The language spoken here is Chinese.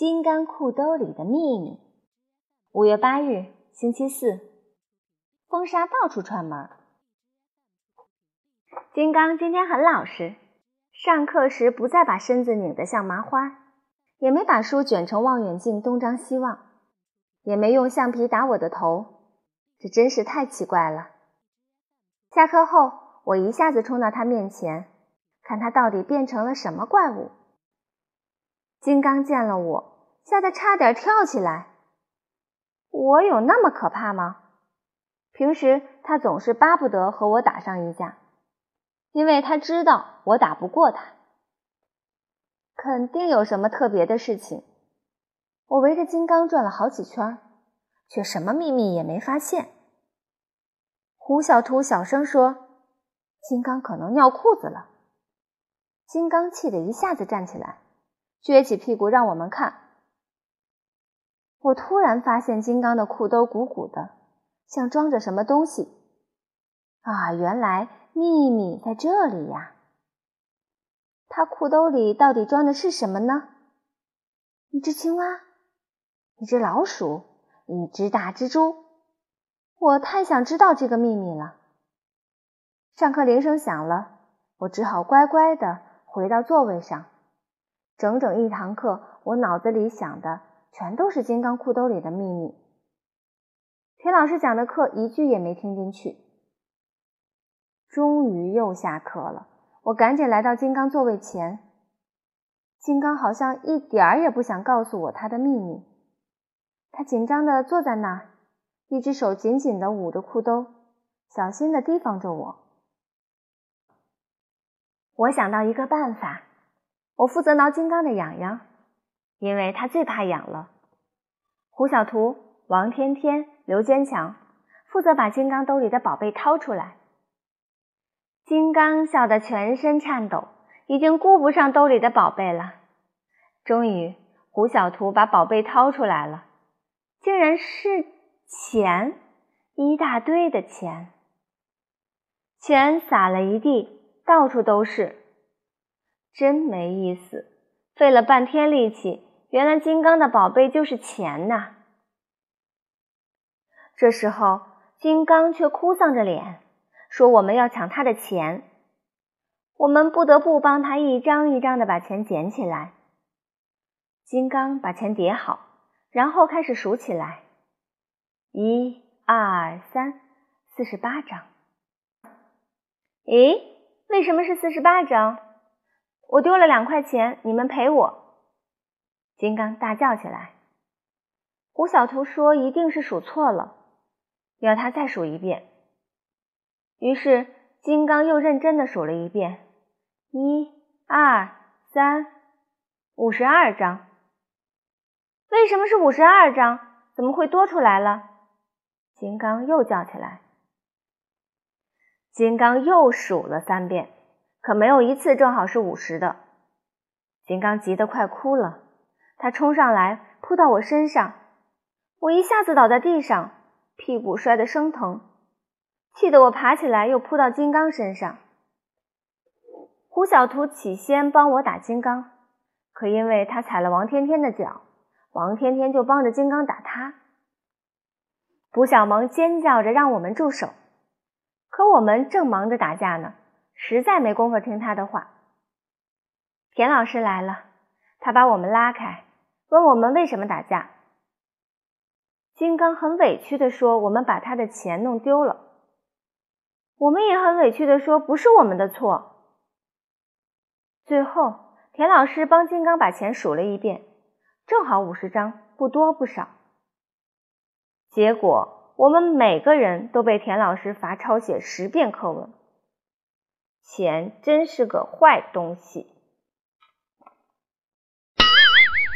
金刚裤兜里的秘密。五月八日，星期四，风沙到处串门。金刚今天很老实，上课时不再把身子拧得像麻花，也没把书卷成望远镜东张西望，也没用橡皮打我的头，这真是太奇怪了。下课后，我一下子冲到他面前，看他到底变成了什么怪物。金刚见了我，吓得差点跳起来。我有那么可怕吗？平时他总是巴不得和我打上一架，因为他知道我打不过他。肯定有什么特别的事情。我围着金刚转了好几圈，却什么秘密也没发现。胡小图小声说：“金刚可能尿裤子了。”金刚气得一下子站起来。撅起屁股让我们看。我突然发现金刚的裤兜鼓鼓的，像装着什么东西。啊，原来秘密在这里呀！他裤兜里到底装的是什么呢？一只青蛙，一只老鼠，一只大蜘蛛。我太想知道这个秘密了。上课铃声响了，我只好乖乖的回到座位上。整整一堂课，我脑子里想的全都是金刚裤兜里的秘密。田老师讲的课一句也没听进去。终于又下课了，我赶紧来到金刚座位前。金刚好像一点儿也不想告诉我他的秘密，他紧张的坐在那儿，一只手紧紧的捂着裤兜，小心的提防着我。我想到一个办法。我负责挠金刚的痒痒，因为他最怕痒了。胡小图、王天天、刘坚强负责把金刚兜里的宝贝掏出来。金刚笑得全身颤抖，已经顾不上兜里的宝贝了。终于，胡小图把宝贝掏出来了，竟然是钱，一大堆的钱，钱撒了一地，到处都是。真没意思，费了半天力气，原来金刚的宝贝就是钱呐！这时候，金刚却哭丧着脸，说我们要抢他的钱。我们不得不帮他一张一张的把钱捡起来。金刚把钱叠好，然后开始数起来：一、二、三，四十八张。咦，为什么是四十八张？我丢了两块钱，你们赔我！金刚大叫起来。胡小图说：“一定是数错了，要他再数一遍。”于是金刚又认真的数了一遍：“一、二、三，五十二张。为什么是五十二张？怎么会多出来了？”金刚又叫起来。金刚又数了三遍。可没有一次正好是五十的，金刚急得快哭了。他冲上来扑到我身上，我一下子倒在地上，屁股摔得生疼，气得我爬起来又扑到金刚身上。胡小图起先帮我打金刚，可因为他踩了王天天的脚，王天天就帮着金刚打他。卜小萌尖叫着让我们住手，可我们正忙着打架呢。实在没工夫听他的话。田老师来了，他把我们拉开，问我们为什么打架。金刚很委屈的说：“我们把他的钱弄丢了。”我们也很委屈的说：“不是我们的错。”最后，田老师帮金刚把钱数了一遍，正好五十张，不多不少。结果，我们每个人都被田老师罚抄写十遍课文。钱真是个坏东西。